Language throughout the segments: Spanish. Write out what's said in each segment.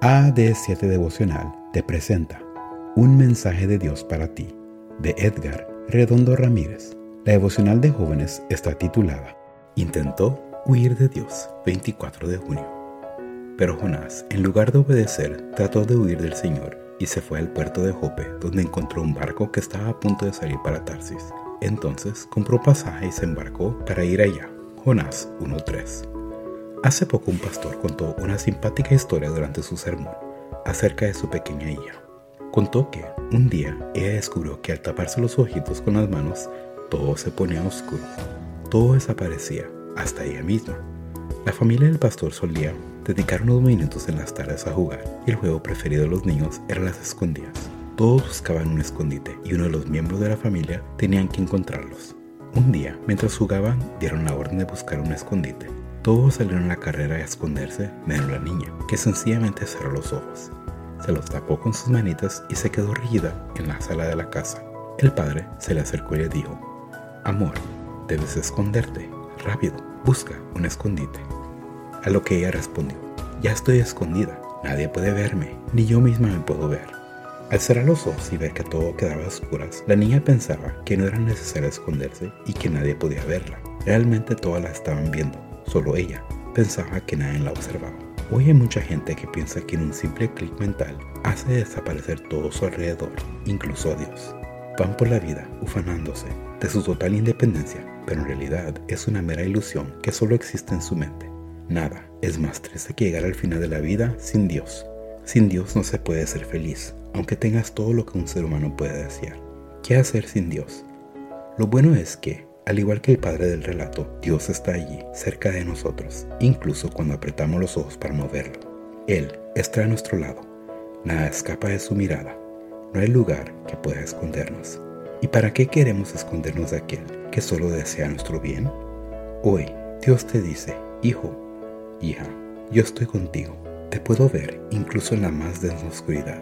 AD7 Devocional te presenta Un mensaje de Dios para ti, de Edgar Redondo Ramírez. La devocional de jóvenes está titulada Intentó huir de Dios, 24 de junio. Pero Jonás, en lugar de obedecer, trató de huir del Señor y se fue al puerto de Jope, donde encontró un barco que estaba a punto de salir para Tarsis. Entonces compró pasaje y se embarcó para ir allá. Jonás 1.3 Hace poco un pastor contó una simpática historia durante su sermón acerca de su pequeña hija. Contó que un día ella descubrió que al taparse los ojitos con las manos, todo se ponía oscuro. Todo desaparecía, hasta ella misma. La familia del pastor solía dedicar unos minutos en las tardes a jugar y el juego preferido de los niños era las escondidas. Todos buscaban un escondite y uno de los miembros de la familia tenían que encontrarlos. Un día, mientras jugaban, dieron la orden de buscar un escondite todos salieron a la carrera a esconderse, menos la niña, que sencillamente cerró los ojos. Se los tapó con sus manitas y se quedó rígida en la sala de la casa. El padre se le acercó y le dijo, Amor, debes esconderte. Rápido, busca un escondite. A lo que ella respondió, Ya estoy escondida, nadie puede verme, ni yo misma me puedo ver. Al cerrar los ojos y ver que todo quedaba a oscuras, la niña pensaba que no era necesario esconderse y que nadie podía verla. Realmente todas la estaban viendo, Solo ella pensaba que nadie la observaba. Hoy hay mucha gente que piensa que en un simple clic mental hace desaparecer todo su alrededor, incluso a Dios. Van por la vida ufanándose de su total independencia, pero en realidad es una mera ilusión que solo existe en su mente. Nada es más triste que llegar al final de la vida sin Dios. Sin Dios no se puede ser feliz, aunque tengas todo lo que un ser humano puede desear. ¿Qué hacer sin Dios? Lo bueno es que, al igual que el padre del relato, Dios está allí, cerca de nosotros, incluso cuando apretamos los ojos para moverlo. Él está a nuestro lado. Nada escapa de su mirada. No hay lugar que pueda escondernos. ¿Y para qué queremos escondernos de aquel que solo desea nuestro bien? Hoy, Dios te dice, hijo, hija, yo estoy contigo. Te puedo ver incluso en la más densa oscuridad.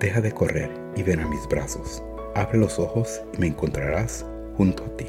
Deja de correr y ven a mis brazos. Abre los ojos y me encontrarás junto a ti.